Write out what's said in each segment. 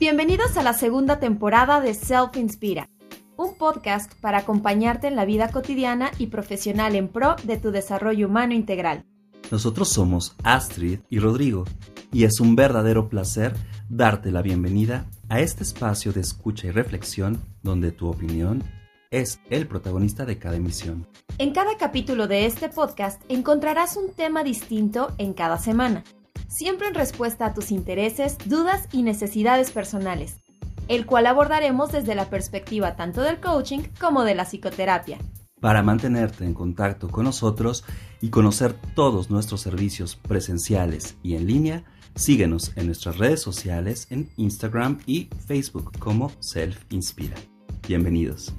Bienvenidos a la segunda temporada de Self Inspira, un podcast para acompañarte en la vida cotidiana y profesional en pro de tu desarrollo humano integral. Nosotros somos Astrid y Rodrigo, y es un verdadero placer darte la bienvenida a este espacio de escucha y reflexión donde tu opinión es el protagonista de cada emisión. En cada capítulo de este podcast encontrarás un tema distinto en cada semana siempre en respuesta a tus intereses, dudas y necesidades personales, el cual abordaremos desde la perspectiva tanto del coaching como de la psicoterapia. Para mantenerte en contacto con nosotros y conocer todos nuestros servicios presenciales y en línea, síguenos en nuestras redes sociales en Instagram y Facebook como Self Inspira. Bienvenidos.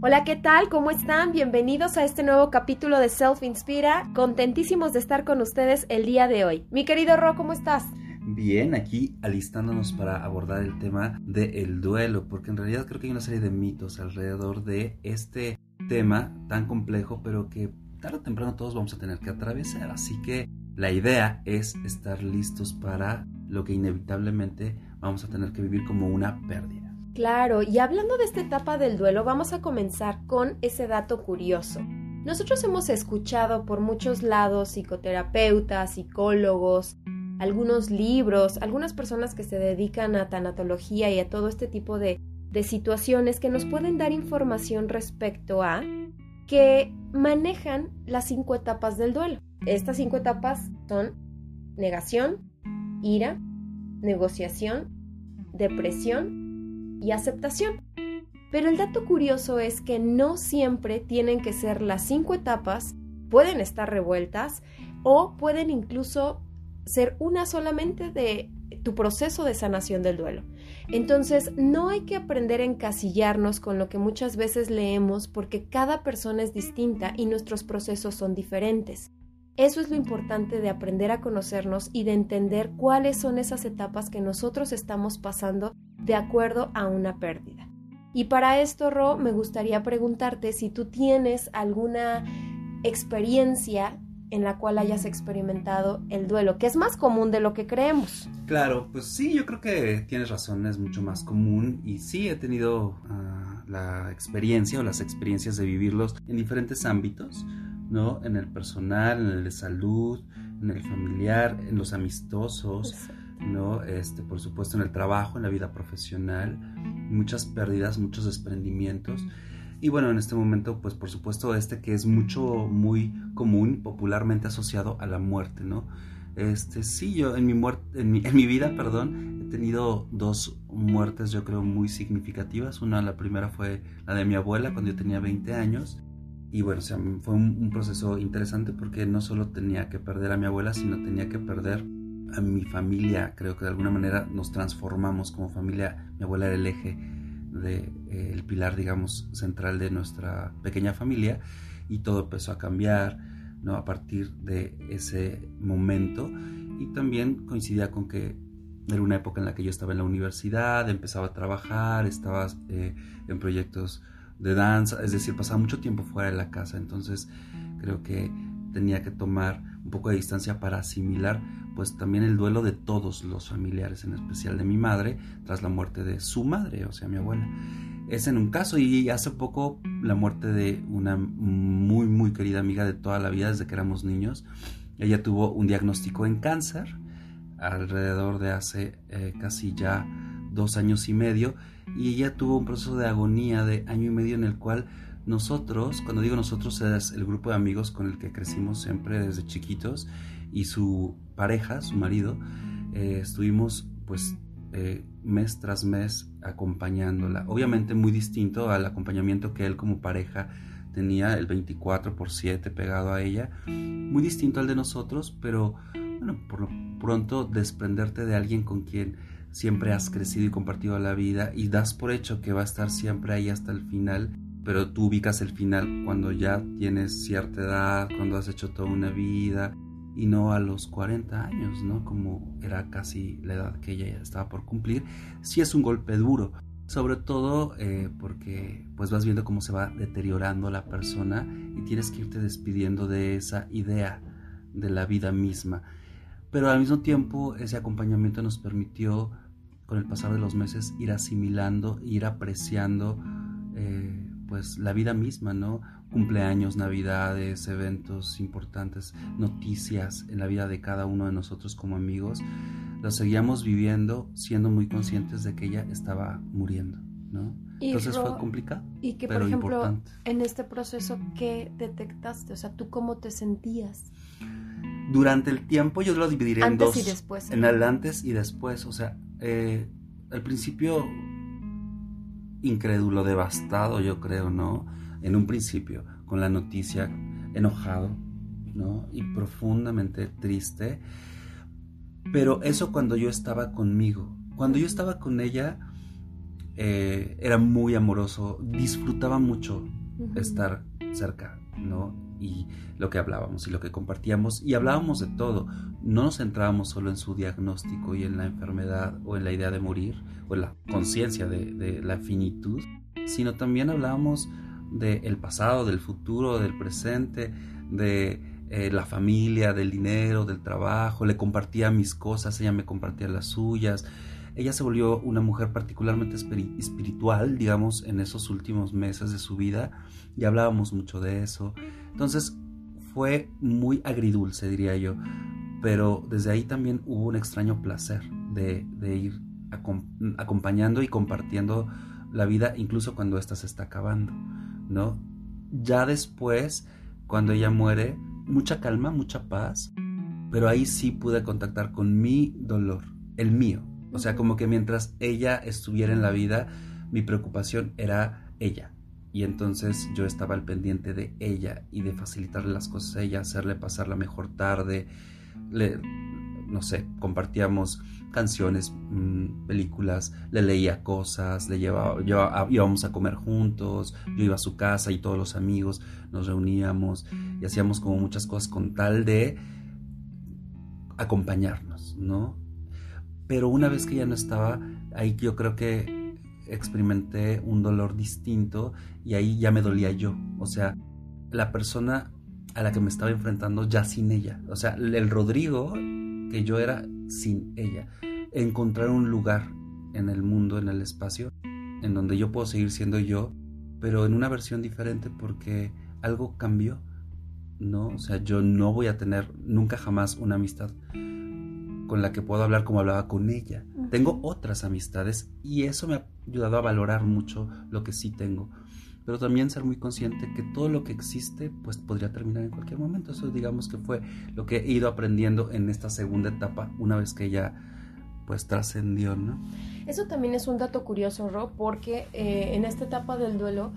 Hola, ¿qué tal? ¿Cómo están? Bienvenidos a este nuevo capítulo de Self Inspira. Contentísimos de estar con ustedes el día de hoy. Mi querido Ro, ¿cómo estás? Bien, aquí alistándonos para abordar el tema del duelo, porque en realidad creo que hay una serie de mitos alrededor de este tema tan complejo, pero que tarde o temprano todos vamos a tener que atravesar. Así que la idea es estar listos para lo que inevitablemente vamos a tener que vivir como una pérdida. Claro, y hablando de esta etapa del duelo, vamos a comenzar con ese dato curioso. Nosotros hemos escuchado por muchos lados psicoterapeutas, psicólogos, algunos libros, algunas personas que se dedican a tanatología y a todo este tipo de, de situaciones que nos pueden dar información respecto a que manejan las cinco etapas del duelo. Estas cinco etapas son negación, ira, negociación, depresión y aceptación. Pero el dato curioso es que no siempre tienen que ser las cinco etapas, pueden estar revueltas o pueden incluso ser una solamente de tu proceso de sanación del duelo. Entonces, no hay que aprender a encasillarnos con lo que muchas veces leemos porque cada persona es distinta y nuestros procesos son diferentes. Eso es lo importante de aprender a conocernos y de entender cuáles son esas etapas que nosotros estamos pasando de acuerdo a una pérdida. Y para esto, Ro, me gustaría preguntarte si tú tienes alguna experiencia en la cual hayas experimentado el duelo, que es más común de lo que creemos. Claro, pues sí, yo creo que tienes razón, es mucho más común y sí he tenido ah, la experiencia o las experiencias de vivirlos en diferentes ámbitos, ¿no? En el personal, en el de salud, en el familiar, en los amistosos. ¿no? Este, por supuesto en el trabajo, en la vida profesional, muchas pérdidas, muchos desprendimientos. Y bueno, en este momento, pues por supuesto este que es mucho, muy común, popularmente asociado a la muerte, ¿no? Este, sí, yo en mi, muerte, en mi, en mi vida, perdón, he tenido dos muertes yo creo muy significativas. Una, la primera fue la de mi abuela cuando yo tenía 20 años. Y bueno, o sea, fue un proceso interesante porque no solo tenía que perder a mi abuela, sino tenía que perder a mi familia, creo que de alguna manera nos transformamos como familia. Mi abuela era el eje, de, eh, el pilar, digamos, central de nuestra pequeña familia y todo empezó a cambiar ¿no? a partir de ese momento. Y también coincidía con que era una época en la que yo estaba en la universidad, empezaba a trabajar, estaba eh, en proyectos de danza, es decir, pasaba mucho tiempo fuera de la casa, entonces creo que tenía que tomar un poco de distancia para asimilar pues también el duelo de todos los familiares, en especial de mi madre, tras la muerte de su madre, o sea, mi abuela. Es en un caso y hace poco la muerte de una muy, muy querida amiga de toda la vida desde que éramos niños. Ella tuvo un diagnóstico en cáncer alrededor de hace eh, casi ya dos años y medio y ella tuvo un proceso de agonía de año y medio en el cual nosotros, cuando digo nosotros es el grupo de amigos con el que crecimos siempre desde chiquitos y su pareja, su marido, eh, estuvimos pues eh, mes tras mes acompañándola. Obviamente muy distinto al acompañamiento que él como pareja tenía, el 24 por 7 pegado a ella, muy distinto al de nosotros, pero bueno, por lo pronto desprenderte de alguien con quien siempre has crecido y compartido la vida y das por hecho que va a estar siempre ahí hasta el final, pero tú ubicas el final cuando ya tienes cierta edad, cuando has hecho toda una vida, y no a los 40 años, ¿no? Como era casi la edad que ella estaba por cumplir, sí es un golpe duro. Sobre todo eh, porque pues vas viendo cómo se va deteriorando la persona y tienes que irte despidiendo de esa idea de la vida misma. Pero al mismo tiempo ese acompañamiento nos permitió con el pasar de los meses ir asimilando, ir apreciando eh, pues la vida misma, ¿no? Cumpleaños, navidades, eventos importantes, noticias en la vida de cada uno de nosotros como amigos, lo seguíamos viviendo siendo muy conscientes de que ella estaba muriendo, ¿no? Entonces fue complicado. Y que, por ejemplo, en este proceso, ¿qué detectaste? O sea, ¿tú cómo te sentías? Durante el tiempo yo lo dividiré en dos. Antes y después. En el antes y después. O sea, eh, al principio incrédulo, devastado, yo creo, ¿no? En un principio, con la noticia, enojado, ¿no? Y profundamente triste. Pero eso cuando yo estaba conmigo. Cuando yo estaba con ella, eh, era muy amoroso, disfrutaba mucho estar cerca, ¿no? Y lo que hablábamos y lo que compartíamos, y hablábamos de todo. No nos centrábamos solo en su diagnóstico y en la enfermedad o en la idea de morir o en la conciencia de, la finitud, sino también hablábamos del pasado, del futuro, del presente, de eh, la familia, del dinero, del trabajo, le compartía mis cosas, ella me compartía las suyas. Ella se volvió una mujer particularmente espiritual, digamos, en esos últimos meses de su vida y hablábamos mucho de eso. Entonces fue muy agridulce, diría yo, pero desde ahí también hubo un extraño placer de, ir acompañando y compartiendo la vida incluso cuando ésta se está acabando, ¿no? Ya después, cuando ella muere, mucha calma, mucha paz, pero ahí sí pude contactar con mi dolor, el mío. O sea, como que mientras ella estuviera en la vida, mi preocupación era ella. Y entonces yo estaba al pendiente de ella y de facilitarle las cosas a ella, hacerle pasar la mejor tarde. Le, no sé, compartíamos canciones, mm, películas, le leía cosas, le llevaba, íbamos a comer juntos, yo iba a su casa y todos los amigos nos reuníamos y hacíamos como muchas cosas con tal de acompañarnos, ¿no? Pero una vez que ya no estaba, ahí yo creo que experimenté un dolor distinto y ahí ya me dolía yo, o sea, la persona a la que me estaba enfrentando ya sin ella, o sea, el Rodrigo que yo era sin ella. Encontrar un lugar en el mundo, en el espacio, en donde yo puedo seguir siendo yo, pero en una versión diferente porque algo cambió, ¿no? O sea, yo no voy a tener nunca jamás una amistad con la que puedo hablar como hablaba con ella. Tengo otras amistades y eso me ha ayudado a valorar mucho lo que sí tengo pero también ser muy consciente que todo lo que existe pues podría terminar en cualquier momento. Eso digamos que fue lo que he ido aprendiendo en esta segunda etapa una vez que ya pues trascendió, ¿no? Eso también es un dato curioso, Ro, porque eh, en esta etapa del duelo,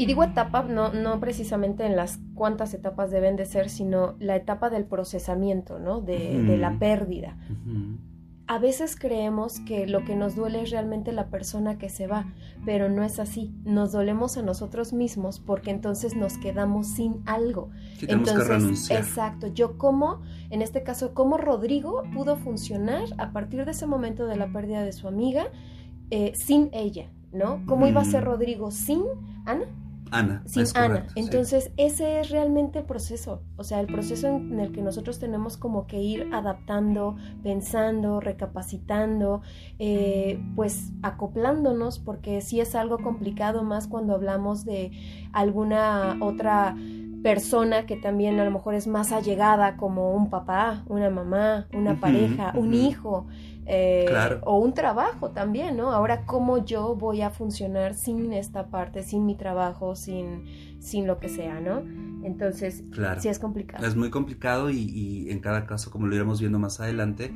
y digo etapa, no, no precisamente en las cuántas etapas deben de ser, sino la etapa del procesamiento, ¿no? De, de la pérdida a veces creemos que lo que nos duele es realmente la persona que se va, pero no es así. Nos dolemos a nosotros mismos porque entonces nos quedamos sin algo. entonces, exacto. Yo como, en este caso, como Rodrigo pudo funcionar a partir de ese momento de la pérdida de su amiga eh, sin ella, ¿no? ¿Cómo iba a ser Rodrigo sin Ana? Ana. Sin Ana. Entonces, ese es realmente el proceso. O sea, el proceso en el que nosotros tenemos como que ir adaptando, pensando, recapacitando, eh, pues acoplándonos, porque sí es algo complicado más cuando hablamos de alguna otra persona que también a lo mejor es más allegada como un papá, una mamá, una pareja, un hijo. Eh, o un trabajo también, ¿no? Ahora, ¿cómo yo voy a funcionar sin esta parte, sin mi trabajo, sin, sin lo que sea, ¿no? Entonces, sí es complicado. Es muy complicado y, en cada caso, como lo iremos viendo más adelante,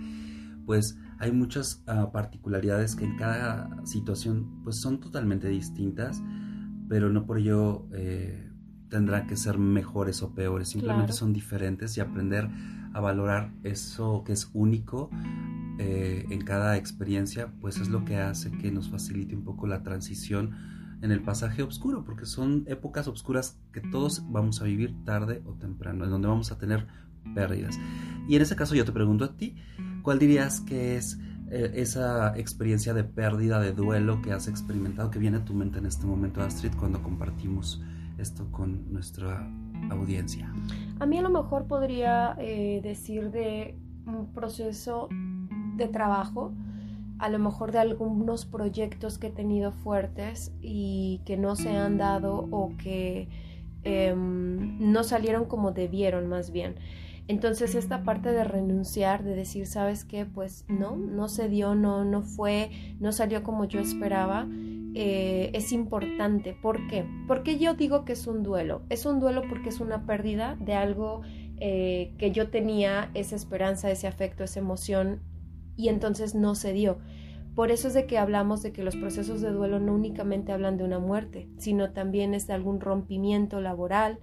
pues hay muchas ah, particularidades que en cada situación pues son totalmente distintas, pero no por ello eh, tendrán que ser mejores o peores, simplemente son diferentes y aprender a valorar eso que es único eh, en cada experiencia, pues es lo que hace que nos facilite un poco la transición en el pasaje oscuro, porque son épocas oscuras que todos vamos a vivir tarde o temprano, en donde vamos a tener pérdidas. Y en ese caso yo te pregunto a ti, ¿cuál dirías que es eh, esa experiencia de pérdida, de duelo que has experimentado, que viene a tu mente en este momento, Astrid, cuando compartimos esto con nuestra audiencia? A mí a lo mejor podría eh, decir de un proceso de trabajo, a lo mejor de algunos proyectos que he tenido fuertes y que no se han dado o que em, no salieron como debieron más bien. Entonces esta parte de renunciar, de decir, ¿sabes qué? Pues no, no se dio, no, no fue, no salió como yo esperaba, eh, es importante. ¿Por qué? Porque yo digo que es un duelo. Es un duelo porque es una pérdida de algo eh, que yo tenía, esa esperanza, ese afecto, esa emoción, y entonces no se dio. Por eso es de que hablamos de que los procesos de duelo no únicamente hablan de una muerte, sino también es de algún rompimiento laboral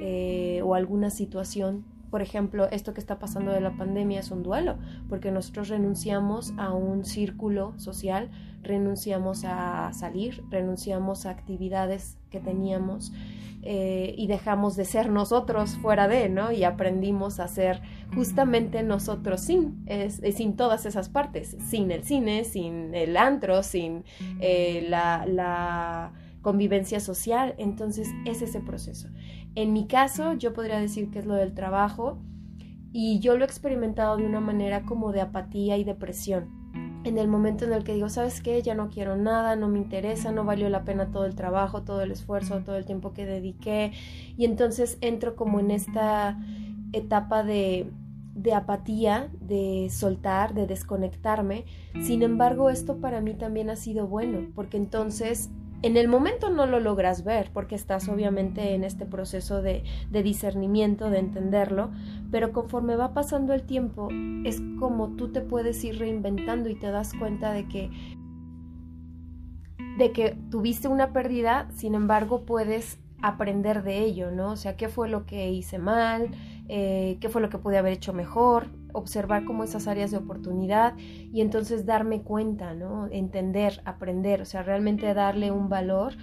eh, o alguna situación por ejemplo, esto que está pasando de la pandemia es un duelo, porque nosotros renunciamos a un círculo social, renunciamos a salir, renunciamos a actividades que teníamos eh, y dejamos de ser nosotros fuera de, ¿no? Y aprendimos a ser justamente nosotros sin, sin todas esas partes, sin el cine, sin el antro, sin eh, la, la convivencia social. Entonces es ese proceso. En mi caso, yo podría decir que es lo del trabajo y yo lo he experimentado de una manera como de apatía y depresión. En el momento en el que digo, ¿sabes qué? Ya no quiero nada, no me interesa, no valió la pena todo el trabajo, todo el esfuerzo, todo el tiempo que dediqué. Y entonces entro como en esta etapa de, de apatía, de soltar, de desconectarme. Sin embargo, esto para mí también ha sido bueno, porque entonces en el momento no lo logras ver porque estás obviamente en este proceso de, discernimiento, de entenderlo, pero conforme va pasando el tiempo es como tú te puedes ir reinventando y te das cuenta de que de que tuviste una pérdida, sin embargo puedes aprender de ello, ¿no? O sea, ¿qué fue lo que hice mal? Eh, ¿Qué fue lo que pude haber hecho mejor? Observar como esas áreas de oportunidad y entonces darme cuenta, ¿no? Entender, aprender, o sea, realmente darle un valor.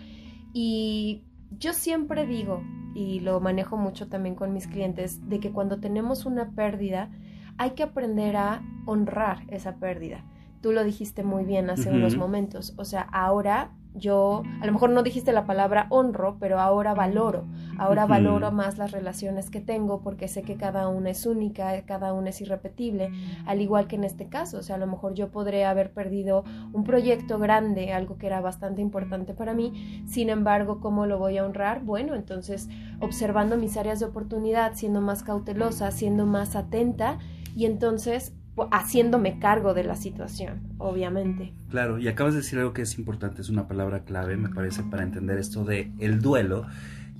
Y yo siempre digo, y lo manejo mucho también con mis clientes, de que cuando tenemos una pérdida, hay que aprender a honrar esa pérdida. Tú lo dijiste muy bien hace unos momentos, o sea, ahora yo, a lo mejor no dijiste la palabra honro, pero ahora valoro, ahora valoro más las relaciones que tengo porque sé que cada una es única, cada una es irrepetible, al igual que en este caso, o sea, a lo mejor yo podré haber perdido un proyecto grande, algo que era bastante importante para mí, sin embargo, ¿cómo lo voy a honrar? Bueno, entonces observando mis áreas de oportunidad, siendo más cautelosa, siendo más atenta y entonces haciéndome cargo de la situación, obviamente. Claro, y acabas de decir algo que es importante, es una palabra clave, me parece, para entender esto de el duelo,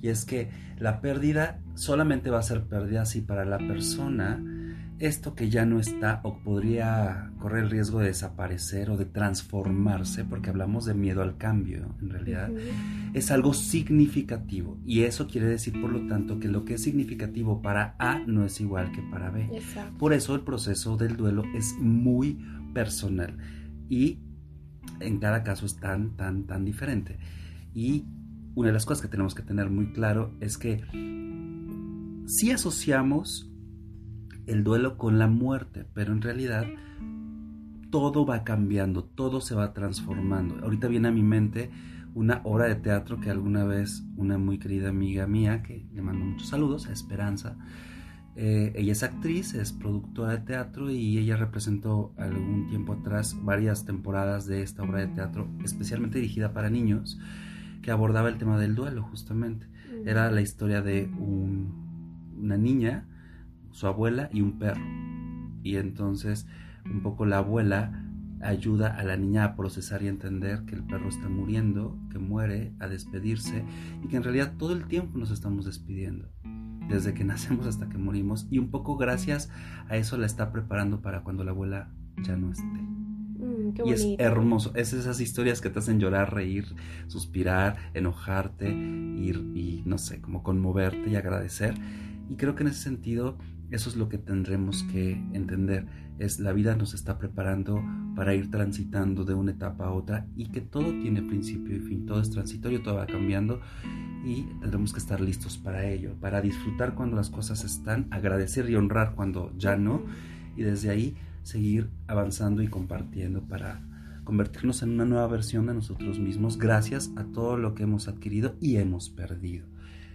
y es que la pérdida solamente va a ser pérdida si para la persona esto que ya no está o podría correr el riesgo de desaparecer o de transformarse, porque hablamos de miedo al cambio, en realidad, es algo significativo. Y eso quiere decir, por lo tanto, que lo que es significativo para A no es igual que para B. Por eso el proceso del duelo es muy personal y en cada caso es tan, tan, tan diferente. Y una de las cosas que tenemos que tener muy claro es que si asociamos el duelo con la muerte, pero en realidad todo va cambiando, todo se va transformando. Ahorita viene a mi mente una obra de teatro que alguna vez una muy querida amiga mía, que le mando muchos saludos, a Esperanza, eh, ella es actriz, es productora de teatro y ella representó algún tiempo atrás varias temporadas de esta obra de teatro, especialmente dirigida para niños, que abordaba el tema del duelo justamente. Era la historia de una niña su abuela y un perro. Y entonces un poco la abuela ayuda a la niña a procesar y entender que el perro está muriendo, que muere, a despedirse y que en realidad todo el tiempo nos estamos despidiendo, desde que nacemos hasta que morimos y un poco gracias a eso la está preparando para cuando la abuela ya no esté. Mm, y es hermoso, es esas historias que te hacen llorar, reír, suspirar, enojarte, ir y no sé, como conmoverte y agradecer. Y creo que en ese sentido eso es lo que tendremos que entender. Es la vida nos está preparando para ir transitando de una etapa a otra y que todo tiene principio y fin, todo es transitorio, todo va cambiando y tendremos que estar listos para ello, para disfrutar cuando las cosas están, agradecer y honrar cuando ya no y desde ahí seguir avanzando y compartiendo para convertirnos en una nueva versión de nosotros mismos gracias a todo lo que hemos adquirido y hemos perdido.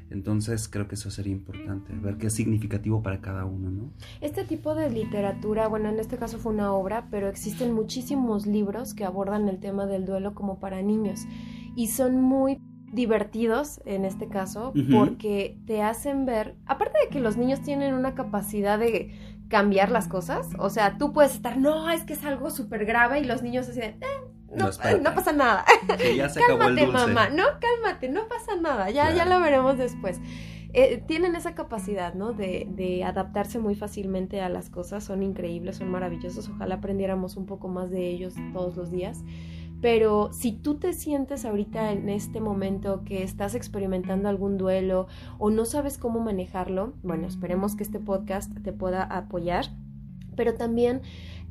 Entonces creo que eso sería importante, ver qué es significativo para cada uno, ¿no? Este tipo de literatura, bueno, en este caso fue una obra, pero existen muchísimos libros que abordan el tema del duelo como para niños y son muy divertidos en este caso porque te hacen ver, aparte de que los niños tienen una capacidad de cambiar las cosas, o sea, tú puedes estar, no, es que es algo súper grave y los niños así de, eh, no, no, pasa nada. cálmate, mamá. No, cálmate, no pasa nada. Ya, ya lo veremos después. Eh, tienen esa capacidad, ¿no? De, de, adaptarse muy fácilmente a las cosas. Son increíbles, son maravillosos. Ojalá aprendiéramos un poco más de ellos todos los días. Pero si tú te sientes ahorita en este momento que estás experimentando algún duelo o no sabes cómo manejarlo, bueno, esperemos que este podcast te pueda apoyar. Pero también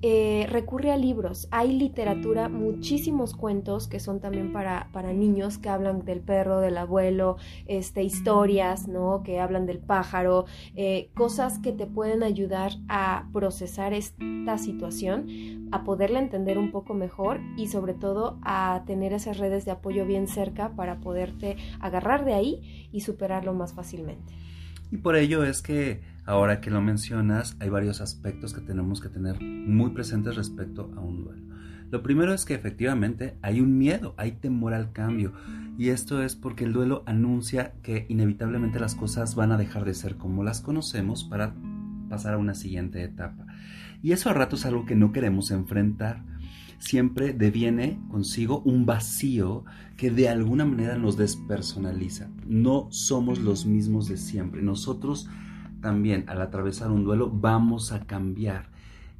eh, recurre a libros. Hay literatura, muchísimos cuentos que son también para, para niños que hablan del perro, del abuelo, este, historias, ¿no? Que hablan del pájaro, eh, cosas que te pueden ayudar a procesar esta situación, a poderla entender un poco mejor y sobre todo a tener esas redes de apoyo bien cerca para poderte agarrar de ahí y superarlo más fácilmente. Y por ello es que ahora que lo mencionas, hay varios aspectos que tenemos que tener muy presentes respecto a un duelo. Lo primero es que efectivamente hay un miedo, hay temor al cambio. Y esto es porque el duelo anuncia que inevitablemente las cosas van a dejar de ser como las conocemos para pasar a una siguiente etapa. Y eso a rato es algo que no queremos enfrentar siempre deviene consigo un vacío que de alguna manera nos despersonaliza. No somos los mismos de siempre. Nosotros también al atravesar un duelo vamos a cambiar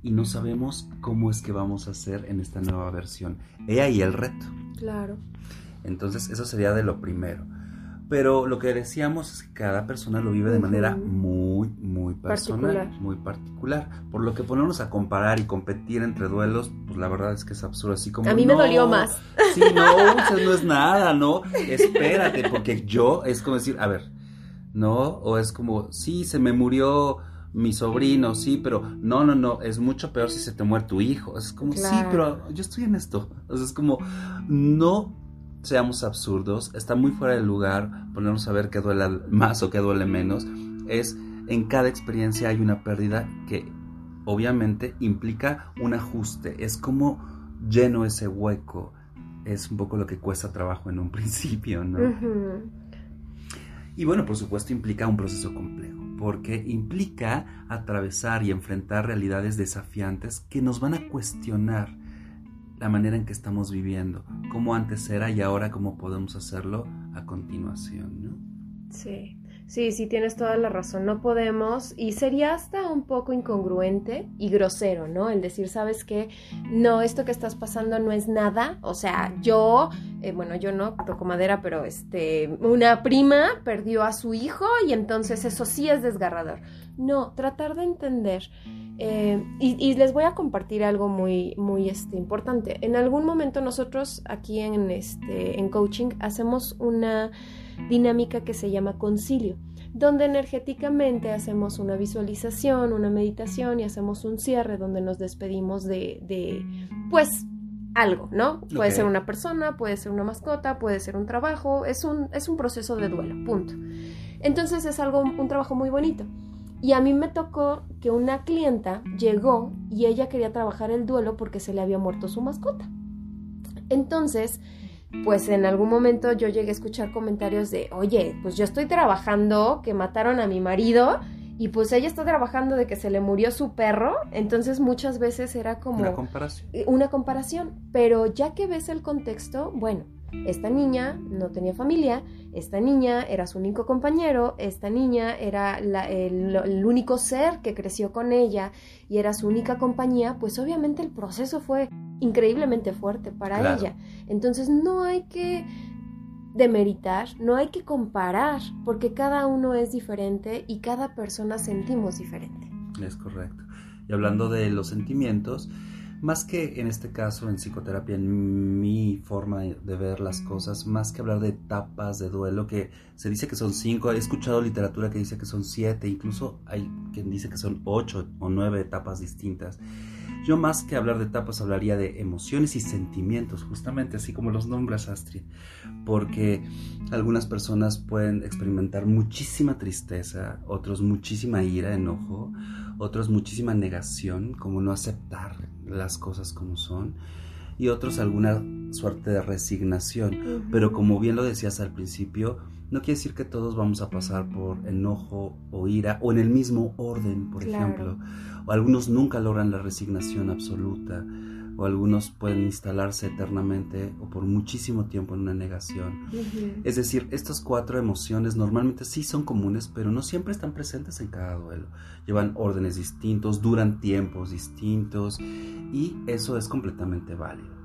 y no sabemos cómo es que vamos a hacer en esta nueva versión. He ahí el reto. Claro. Entonces eso sería de lo primero. Pero lo que decíamos es que cada persona lo vive de manera muy, muy personal, muy particular. Por lo que ponernos a comparar y competir entre duelos, pues la verdad es que es absurdo. Así como. A mí me dolió más. Sí, no, no es nada, ¿no? Espérate, porque yo es como decir, a ver, ¿no? O es como, sí, se me murió mi sobrino, sí, pero no, no, no, es mucho peor si se te muere tu hijo. Es como, sí, pero yo estoy en esto. O sea, es como, no seamos absurdos, está muy fuera de lugar ponernos a ver qué duele más o qué duele menos. Es en cada experiencia hay una pérdida que obviamente implica un ajuste. Es como lleno ese hueco. Es un poco lo que cuesta trabajo en un principio, ¿no? Y bueno, por supuesto implica un proceso complejo, porque implica atravesar y enfrentar realidades desafiantes que nos van a cuestionar la manera en que estamos viviendo, cómo antes era y ahora cómo podemos hacerlo a continuación, ¿no? Sí. Sí, sí, tienes toda la razón. No podemos, y sería hasta un poco incongruente y grosero, ¿no? El decir, ¿sabes qué? No, esto que estás pasando no es nada. O sea, yo, eh, bueno, yo no toco madera, pero este, una prima perdió a su hijo y entonces eso sí es desgarrador. No, tratar de entender. Eh, y, les voy a compartir algo muy, muy este, importante. En algún momento nosotros aquí en, este, en coaching hacemos una dinámica que se llama concilio, donde energéticamente hacemos una visualización, una meditación y hacemos un cierre donde nos despedimos de, de pues, algo, ¿no? Puede ser una persona, puede ser una mascota, puede ser un trabajo, es un, es un proceso de duelo, punto. Entonces es algo, un trabajo muy bonito. Y a mí me tocó que una clienta llegó y ella quería trabajar el duelo porque se le había muerto su mascota. Entonces, pues en algún momento yo llegué a escuchar comentarios de, oye, pues yo estoy trabajando, que mataron a mi marido y pues ella está trabajando de que se le murió su perro, entonces muchas veces era como... Una comparación. Una comparación, pero ya que ves el contexto, bueno, esta niña no tenía familia, esta niña era su único compañero, esta niña era el, único ser que creció con ella y era su única compañía, pues obviamente el proceso fue increíblemente fuerte para ella. Entonces no hay que demeritar, no hay que comparar, porque cada uno es diferente y cada persona sentimos diferente. Es correcto. Y hablando de los sentimientos, más que en este caso en psicoterapia, en mi forma de ver las cosas, más que hablar de etapas de duelo, que se dice que son cinco, he escuchado literatura que dice que son siete, incluso hay quien dice que son ocho o nueve etapas distintas. Yo más que hablar de etapas hablaría de emociones y sentimientos, justamente así como los nombres Astrid, porque algunas personas pueden experimentar muchísima tristeza, otros muchísima ira, enojo, otros muchísima negación, como no aceptar las cosas como son, y otros alguna suerte de resignación. Pero como bien lo decías al principio, no quiere decir que todos vamos a pasar por enojo o ira o en el mismo orden, por ejemplo. O algunos nunca logran la resignación absoluta o algunos pueden instalarse eternamente o por muchísimo tiempo en una negación. Es decir, estas cuatro emociones normalmente sí son comunes, pero no siempre están presentes en cada duelo. Llevan órdenes distintos, duran tiempos distintos y eso es completamente válido.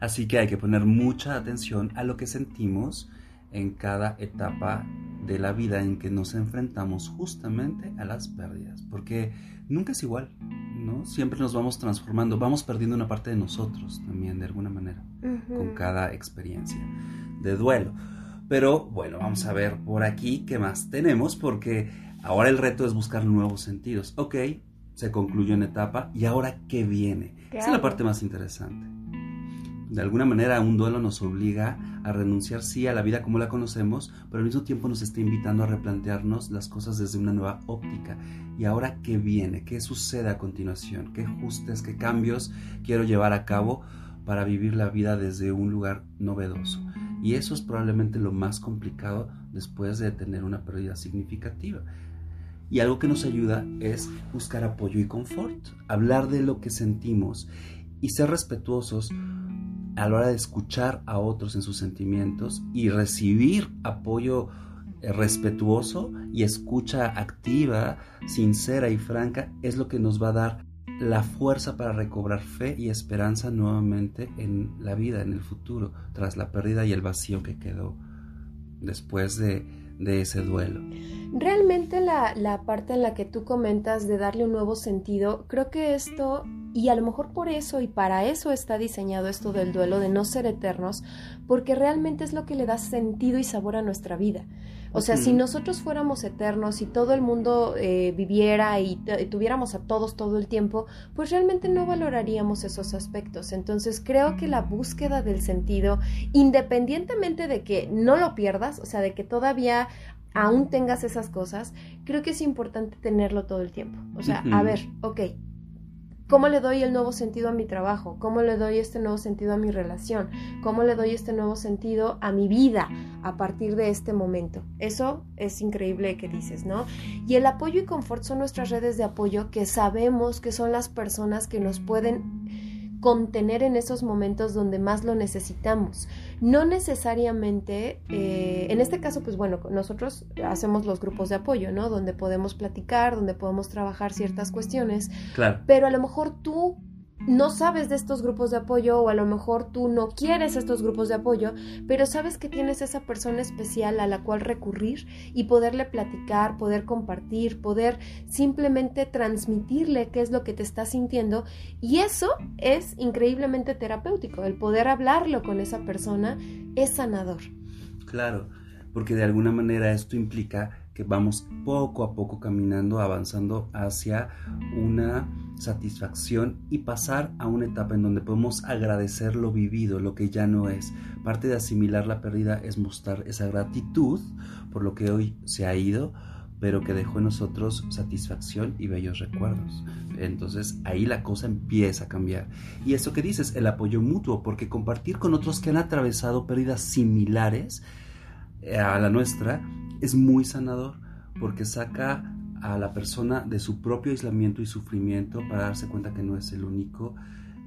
Así que hay que poner mucha atención a lo que sentimos en cada etapa de la vida en que nos enfrentamos justamente a las pérdidas, porque nunca es igual, ¿no? Siempre nos vamos transformando, vamos perdiendo una parte de nosotros también de alguna manera con cada experiencia de duelo. Pero bueno, vamos a ver por aquí qué más tenemos, porque ahora el reto es buscar nuevos sentidos. Ok, se concluyó en etapa y ahora qué viene. Esa es la parte más interesante de alguna manera un duelo nos obliga a renunciar sí a la vida como la conocemos, pero al mismo tiempo nos está invitando a replantearnos las cosas desde una nueva óptica. ¿Y ahora qué viene? ¿Qué sucede a continuación? ¿Qué ajustes, qué cambios quiero llevar a cabo para vivir la vida desde un lugar novedoso? Y eso es probablemente lo más complicado después de tener una pérdida significativa. Y algo que nos ayuda es buscar apoyo y confort, hablar de lo que sentimos y ser respetuosos a la hora de escuchar a otros en sus sentimientos y recibir apoyo eh, respetuoso y escucha activa, sincera y franca es lo que nos va a dar la fuerza para recobrar fe y esperanza nuevamente en la vida, en el futuro, tras la pérdida y el vacío que quedó después de, ese duelo. Realmente la, la, parte en la que tú comentas de darle un nuevo sentido, creo que esto y a lo mejor por eso y para eso está diseñado esto del duelo, de no ser eternos, porque realmente es lo que le da sentido y sabor a nuestra vida. O sea, si nosotros fuéramos eternos y todo el mundo eh, viviera y tuviéramos a todos todo el tiempo, pues realmente no valoraríamos esos aspectos. Entonces creo que la búsqueda del sentido, independientemente de que no lo pierdas, o sea, de que todavía aún tengas esas cosas, creo que es importante tenerlo todo el tiempo. O sea, a ver, ok, ¿Cómo le doy el nuevo sentido a mi trabajo? ¿Cómo le doy este nuevo sentido a mi relación? ¿Cómo le doy este nuevo sentido a mi vida a partir de este momento? Eso es increíble que dices, ¿no? Y el apoyo y confort son nuestras redes de apoyo que sabemos que son las personas que nos pueden contener en esos momentos donde más lo necesitamos. No necesariamente, eh, en este caso, pues bueno, nosotros hacemos los grupos de apoyo, ¿no? Donde podemos platicar, donde podemos trabajar ciertas cuestiones. Claro. Pero a lo mejor tú no sabes de estos grupos de apoyo o a lo mejor tú no quieres estos grupos de apoyo, pero sabes que tienes esa persona especial a la cual recurrir y poderle platicar, poder compartir, poder simplemente transmitirle qué es lo que te está sintiendo y eso es increíblemente terapéutico, el poder hablarlo con esa persona es sanador. Claro, porque de alguna manera esto implica que vamos poco a poco caminando, avanzando hacia una satisfacción y pasar a una etapa en donde podemos agradecer lo vivido, lo que ya no es. Parte de asimilar la pérdida es mostrar esa gratitud por lo que hoy se ha ido, pero que dejó en nosotros satisfacción y bellos recuerdos. Entonces ahí la cosa empieza a cambiar. Y eso que dices, el apoyo mutuo, porque compartir con otros que han atravesado pérdidas similares eh, a la nuestra es muy sanador porque saca a la persona de su propio aislamiento y sufrimiento para darse cuenta que no es el único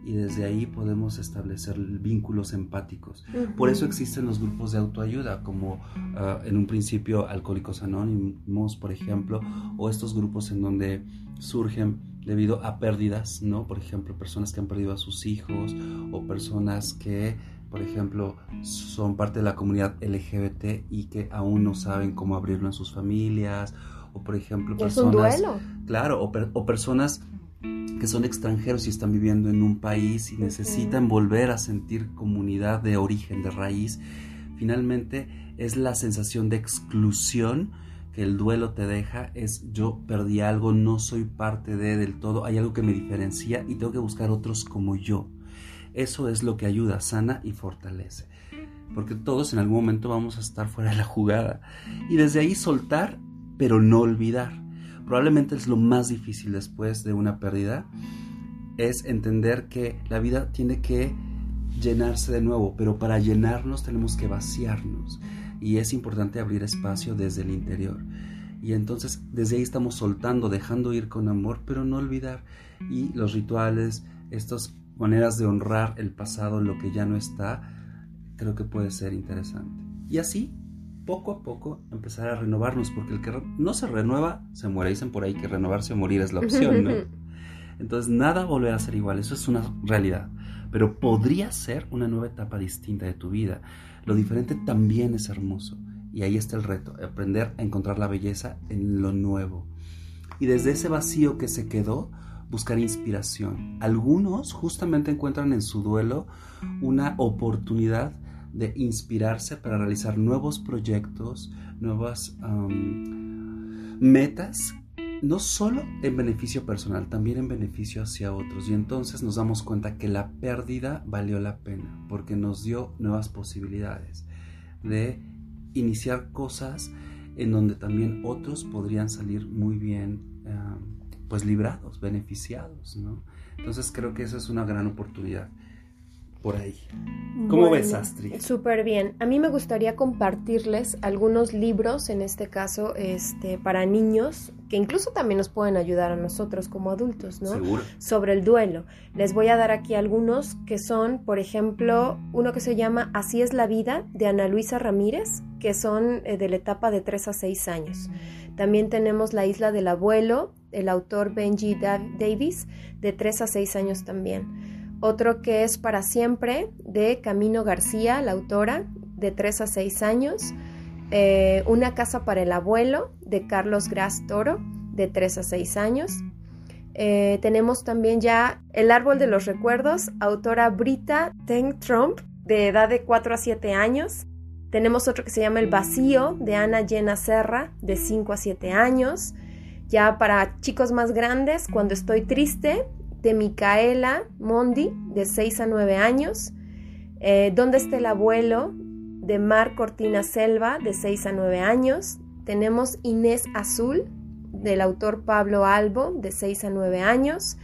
y desde ahí podemos establecer vínculos empáticos. Por eso existen los grupos de autoayuda, como ah, en un principio Alcohólicos Anónimos, por ejemplo, o estos grupos en donde surgen debido a pérdidas, ¿no? Por ejemplo, personas que han perdido a sus hijos o personas que por ejemplo, son parte de la comunidad LGBT y que aún no saben cómo abrirlo en sus familias, o por ejemplo, personas... Es un duelo. Claro, o, personas que son extranjeros y están viviendo en un país y necesitan volver a sentir comunidad de origen, de raíz, finalmente es la sensación de exclusión que el duelo te deja, es yo perdí algo, no soy parte de del todo, hay algo que me diferencia y tengo que buscar otros como yo. Eso es lo que ayuda, sana y fortalece. Porque todos en algún momento vamos a estar fuera de la jugada. Y desde ahí soltar, pero no olvidar probablemente es lo más difícil después de una pérdida, es entender que la vida tiene que llenarse de nuevo, pero para llenarnos tenemos que vaciarnos y es importante abrir espacio desde el interior. Y entonces desde ahí estamos soltando, dejando ir con amor, pero no olvidar. Y los rituales, estas maneras de honrar el pasado, lo que ya no está, creo que puede ser interesante. Y así poco a poco empezar a renovarnos, porque el que no se renueva, se muere. Dicen por ahí que renovarse o morir es la opción, ¿no? Entonces nada volverá a ser igual, eso es una realidad. Pero podría ser una nueva etapa distinta de tu vida. Lo diferente también es hermoso. Y ahí está el reto, aprender a encontrar la belleza en lo nuevo. Y desde ese vacío que se quedó, buscar inspiración. Algunos justamente encuentran en su duelo una oportunidad de inspirarse para realizar nuevos proyectos, nuevas metas, no solo en beneficio personal, también en beneficio hacia otros. Y entonces nos damos cuenta que la pérdida valió la pena porque nos dio nuevas posibilidades de iniciar cosas en donde también otros podrían salir muy bien, pues librados, beneficiados, ¿no? Entonces creo que esa es una gran oportunidad por ahí. ¿Cómo ves, Astrid? Súper bien. A mí me gustaría compartirles algunos libros, en este caso, este, para niños, que incluso también nos pueden ayudar a nosotros como adultos, ¿no? Seguro. Sobre el duelo. Les voy a dar aquí algunos que son, por ejemplo, uno que se llama Así es la vida, de Ana Luisa Ramírez, que son eh, de la etapa de 3 a 6 años. También tenemos La isla del abuelo, el autor Benji Davis, de 3 a 6 años también otro que es Para siempre de Camino García, la autora, de 3 a 6 años, eh, Una casa para el abuelo de Carlos Gras Toro, de 3 a 6 años. Eh, tenemos también ya El árbol de los recuerdos, autora Brita Ten Trump, de edad de 4 a 7 años. Tenemos otro que se llama El vacío de Ana Llena Serra, de 5 a 7 años. Ya para chicos más grandes, Cuando estoy triste, de Micaela Mondi, de 6 a 9 años. Eh, ¿Dónde está el abuelo? de Mar Cortina Selva, de 6 a 9 años. Tenemos Inés Azul, del autor Pablo Albo, de 6 a 9 años.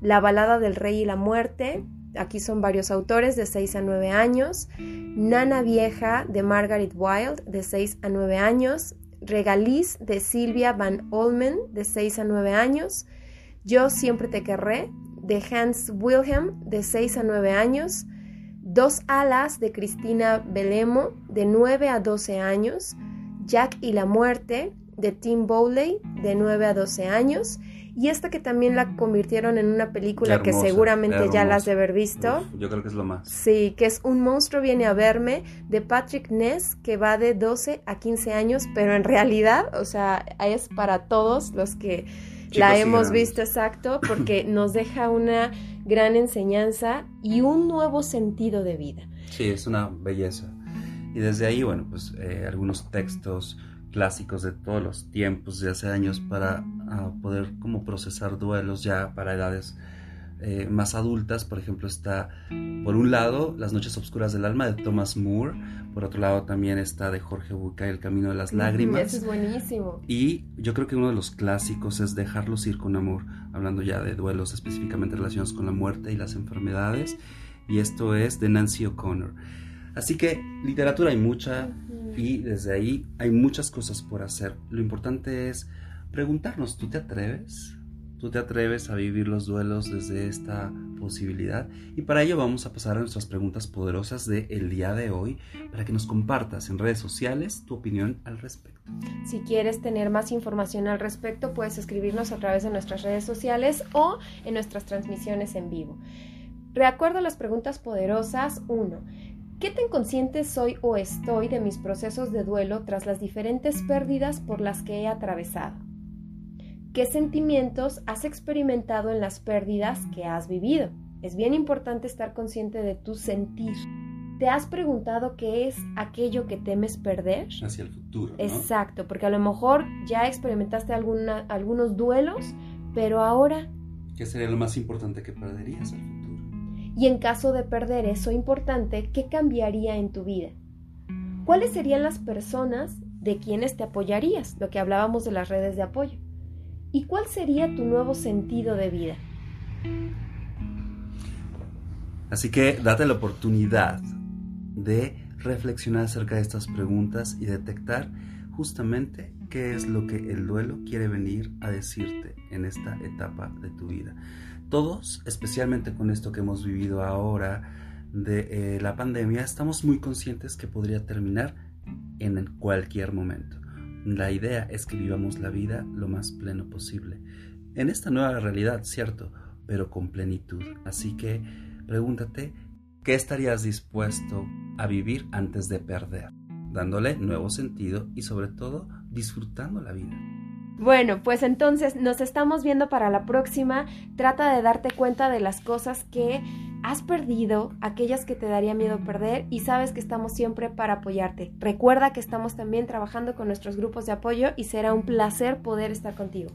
La balada del rey y la muerte, aquí son varios autores, de 6 a 9 años. Nana Vieja, de Margaret Wild, de 6 a 9 años. Regaliz, de Silvia Van Olmen, de 6 a 9 años. Yo siempre te querré, de Hans Wilhelm, de 6 a 9 años. Dos alas, de Cristina Belemo, de 9 a 12 años. Jack y la muerte, de Tim Bowley, de 9 a 12 años. Y esta que también la convirtieron en una película que seguramente ya las de haber visto. yo creo que es lo más. Sí, que es Un monstruo viene a verme, de Patrick Ness, que va de 12 a 15 años, pero en realidad, o sea, es para todos los que la hemos visto exacto porque nos deja una gran enseñanza y un nuevo sentido de vida. Sí, es una belleza. Y desde ahí, bueno, pues eh, algunos textos clásicos de todos los tiempos de hace años para ah, poder como procesar duelos ya para edades eh, más adultas, por ejemplo, está por un lado Las noches oscuras del alma de Thomas Moore, por otro lado también está de Jorge Bucay El camino de las lágrimas. Eso es buenísimo. Y yo creo que uno de los clásicos es Dejarlos ir con amor, hablando ya de duelos específicamente relacionados con la muerte y las enfermedades, y esto es de Nancy O'Connor. Así que literatura hay mucha y desde ahí hay muchas cosas por hacer. Lo importante es preguntarnos, ¿tú te atreves? tú te atreves a vivir los duelos desde esta posibilidad. Y para ello vamos a pasar a nuestras preguntas poderosas del el día de hoy para que nos compartas en redes sociales tu opinión al respecto. Si quieres tener más información al respecto, puedes escribirnos a través de nuestras redes sociales o en nuestras transmisiones en vivo. Recuerdo las preguntas poderosas 1. ¿Qué tan consciente soy o estoy de mis procesos de duelo tras las diferentes pérdidas por las que he atravesado? Qué sentimientos has experimentado en las pérdidas que has vivido. Es bien importante estar consciente de tu sentir. ¿Te has preguntado qué es aquello que temes perder? Hacia el futuro. Exacto, porque a lo mejor ya experimentaste alguna, algunos duelos, pero ahora... ¿Qué sería lo más importante que perderías al futuro? Y en caso de perder eso importante, ¿qué cambiaría en tu vida? ¿Cuáles serían las personas de quienes te apoyarías? Lo que hablábamos de las redes de apoyo. ¿Y cuál sería tu nuevo sentido de vida? Así que date la oportunidad de reflexionar acerca de estas preguntas y detectar justamente qué es lo que el duelo quiere venir a decirte en esta etapa de tu vida. Todos, especialmente con esto que hemos vivido ahora de eh, la pandemia, estamos muy conscientes que podría terminar en cualquier momento. La idea es que vivamos la vida lo más pleno posible. En esta nueva realidad, cierto, pero con plenitud. Así que pregúntate, ¿qué estarías dispuesto a vivir antes de perder? Dándole nuevo sentido y sobre todo disfrutando la vida. Bueno, pues entonces nos estamos viendo para la próxima. Trata de darte cuenta de las cosas que has perdido, aquellas que te daría miedo perder y sabes que estamos siempre para apoyarte. Recuerda que estamos también trabajando con nuestros grupos de apoyo y será un placer poder estar contigo.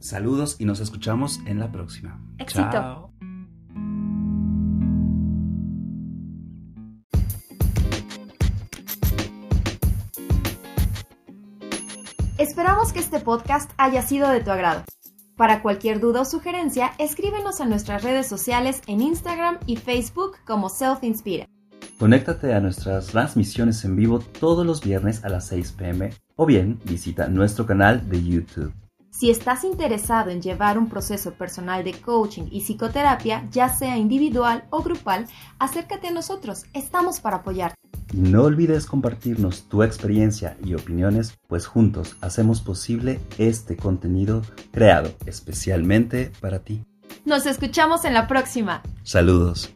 Saludos y nos escuchamos en la próxima. Éxito. Esperamos que este podcast haya sido de tu agrado. Para cualquier duda o sugerencia, escríbenos a nuestras redes sociales en Instagram y Facebook como Self Inspira. Conéctate a nuestras transmisiones en vivo todos los viernes a las 6 pm o bien visita nuestro canal de YouTube. Si estás interesado en llevar un proceso personal de coaching y psicoterapia, ya sea individual o grupal, acércate a nosotros, estamos para apoyarte. No olvides compartirnos tu experiencia y opiniones, pues juntos hacemos posible este contenido creado especialmente para ti. Nos escuchamos en la próxima. Saludos.